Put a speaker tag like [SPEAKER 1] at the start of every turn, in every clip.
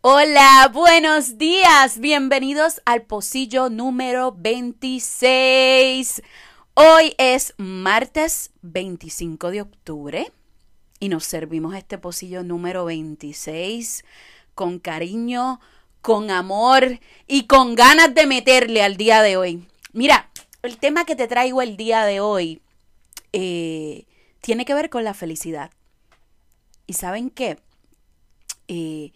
[SPEAKER 1] Hola, buenos días. Bienvenidos al pocillo número 26. Hoy es martes 25 de octubre y nos servimos este pocillo número 26 con cariño, con amor y con ganas de meterle al día de hoy. Mira, el tema que te traigo el día de hoy eh, tiene que ver con la felicidad. ¿Y saben qué? Eh,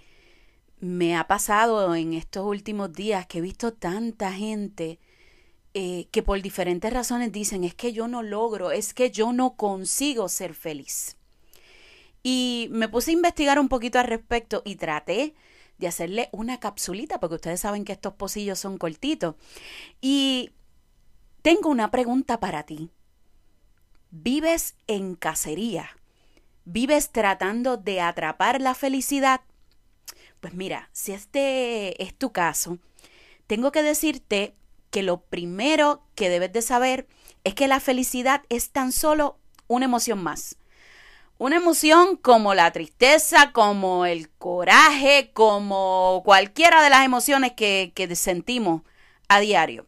[SPEAKER 1] me ha pasado en estos últimos días que he visto tanta gente eh, que por diferentes razones dicen es que yo no logro, es que yo no consigo ser feliz. Y me puse a investigar un poquito al respecto y traté de hacerle una capsulita, porque ustedes saben que estos pocillos son cortitos. Y tengo una pregunta para ti. ¿Vives en cacería? ¿Vives tratando de atrapar la felicidad? Pues mira, si este es tu caso, tengo que decirte que lo primero que debes de saber es que la felicidad es tan solo una emoción más. Una emoción como la tristeza, como el coraje, como cualquiera de las emociones que, que sentimos a diario.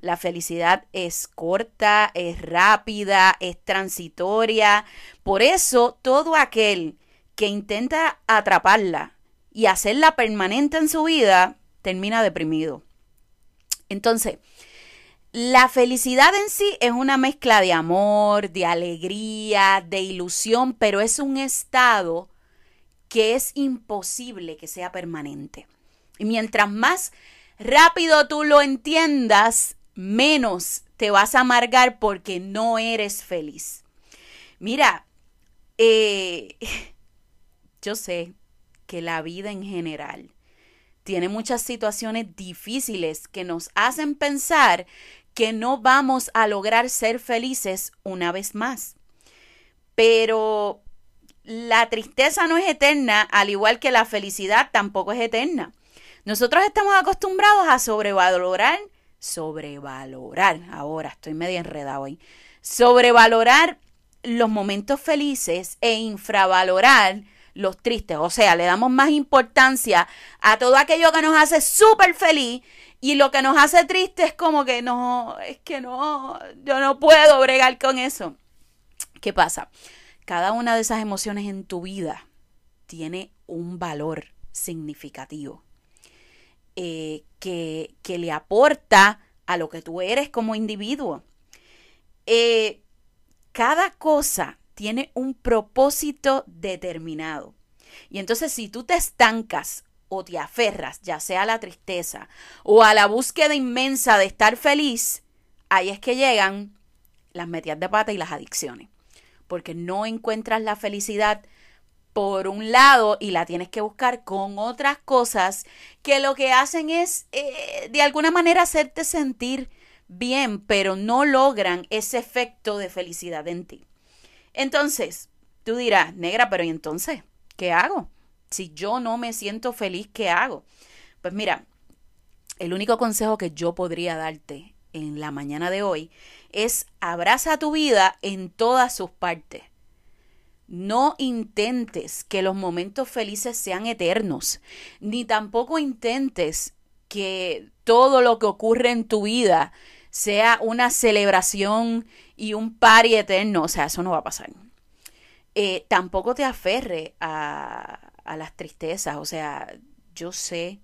[SPEAKER 1] La felicidad es corta, es rápida, es transitoria. Por eso todo aquel que intenta atraparla, y hacerla permanente en su vida, termina deprimido. Entonces, la felicidad en sí es una mezcla de amor, de alegría, de ilusión, pero es un estado que es imposible que sea permanente. Y mientras más rápido tú lo entiendas, menos te vas a amargar porque no eres feliz. Mira, eh, yo sé, que la vida en general tiene muchas situaciones difíciles que nos hacen pensar que no vamos a lograr ser felices una vez más. Pero la tristeza no es eterna, al igual que la felicidad tampoco es eterna. Nosotros estamos acostumbrados a sobrevalorar, sobrevalorar, ahora estoy medio enredado ahí, sobrevalorar los momentos felices e infravalorar los tristes. O sea, le damos más importancia a todo aquello que nos hace súper feliz y lo que nos hace triste es como que no, es que no, yo no puedo bregar con eso. ¿Qué pasa? Cada una de esas emociones en tu vida tiene un valor significativo eh, que, que, le aporta a lo que tú eres como individuo. Eh, cada cosa tiene un propósito determinado. Y entonces si tú te estancas o te aferras, ya sea a la tristeza o a la búsqueda inmensa de estar feliz, ahí es que llegan las metidas de pata y las adicciones. Porque no encuentras la felicidad por un lado y la tienes que buscar con otras cosas que lo que hacen es eh, de alguna manera hacerte sentir bien, pero no logran ese efecto de felicidad en ti. Entonces, tú dirás, negra, pero ¿y entonces? ¿Qué hago? Si yo no me siento feliz, ¿qué hago? Pues mira, el único consejo que yo podría darte en la mañana de hoy es abraza tu vida en todas sus partes. No intentes que los momentos felices sean eternos, ni tampoco intentes que todo lo que ocurre en tu vida sea una celebración y un party eterno. O sea, eso no va a pasar. Eh, tampoco te aferre a, a, las tristezas. O sea, yo sé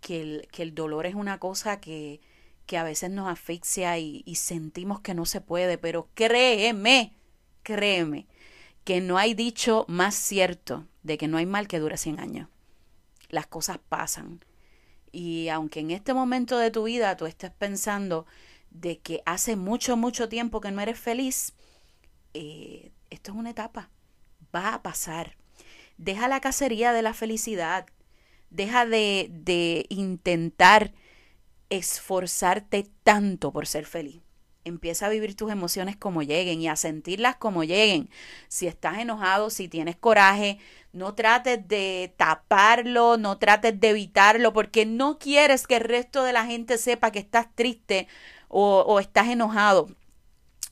[SPEAKER 1] que el, dolor es una cosa que, que a veces nos asfixia y sentimos que no se puede, pero créeme, créeme, que no hay dicho más cierto de que no hay mal que dure 100 años. Las cosas pasan. Y aunque en este momento de tu vida tú estés pensando de que hace mucho, mucho tiempo que no eres feliz, eh, esto es una etapa. Va a pasar. Deja la cacería de la felicidad. Deja de, de intentar esforzarte tanto por ser feliz. Empieza a vivir tus emociones como lleguen y a sentirlas como lleguen. Si estás enojado, si tienes coraje, no trates de taparlo, no trates de evitarlo, porque no quieres que el resto de la gente sepa que estás triste o, estás enojado.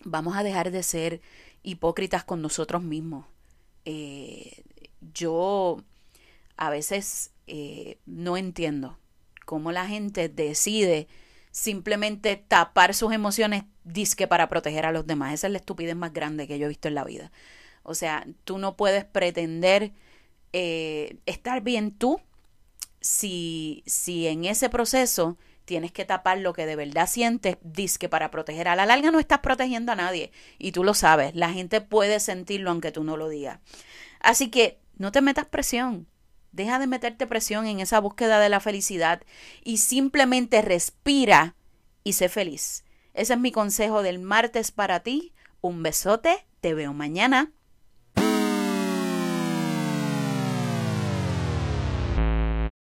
[SPEAKER 1] vamos a dejar de ser hipócritas con nosotros mismos. Eh, yo a veces eh, no entiendo cómo la gente decide simplemente tapar sus emociones disque para proteger a los demás. Esa es la estupidez más grande que yo he visto en la vida. O sea, tú no puedes pretender eh, estar bien tú si, si en ese proceso tienes que tapar lo que de verdad sientes, disque para proteger. A la larga no estás protegiendo a nadie y tú lo sabes. La gente puede sentirlo aunque tú no lo digas. Así que no te metas presión. Deja de meterte presión en esa búsqueda de la felicidad y simplemente respira y sé feliz. Ese es mi consejo del martes para ti. Un besote, te veo mañana.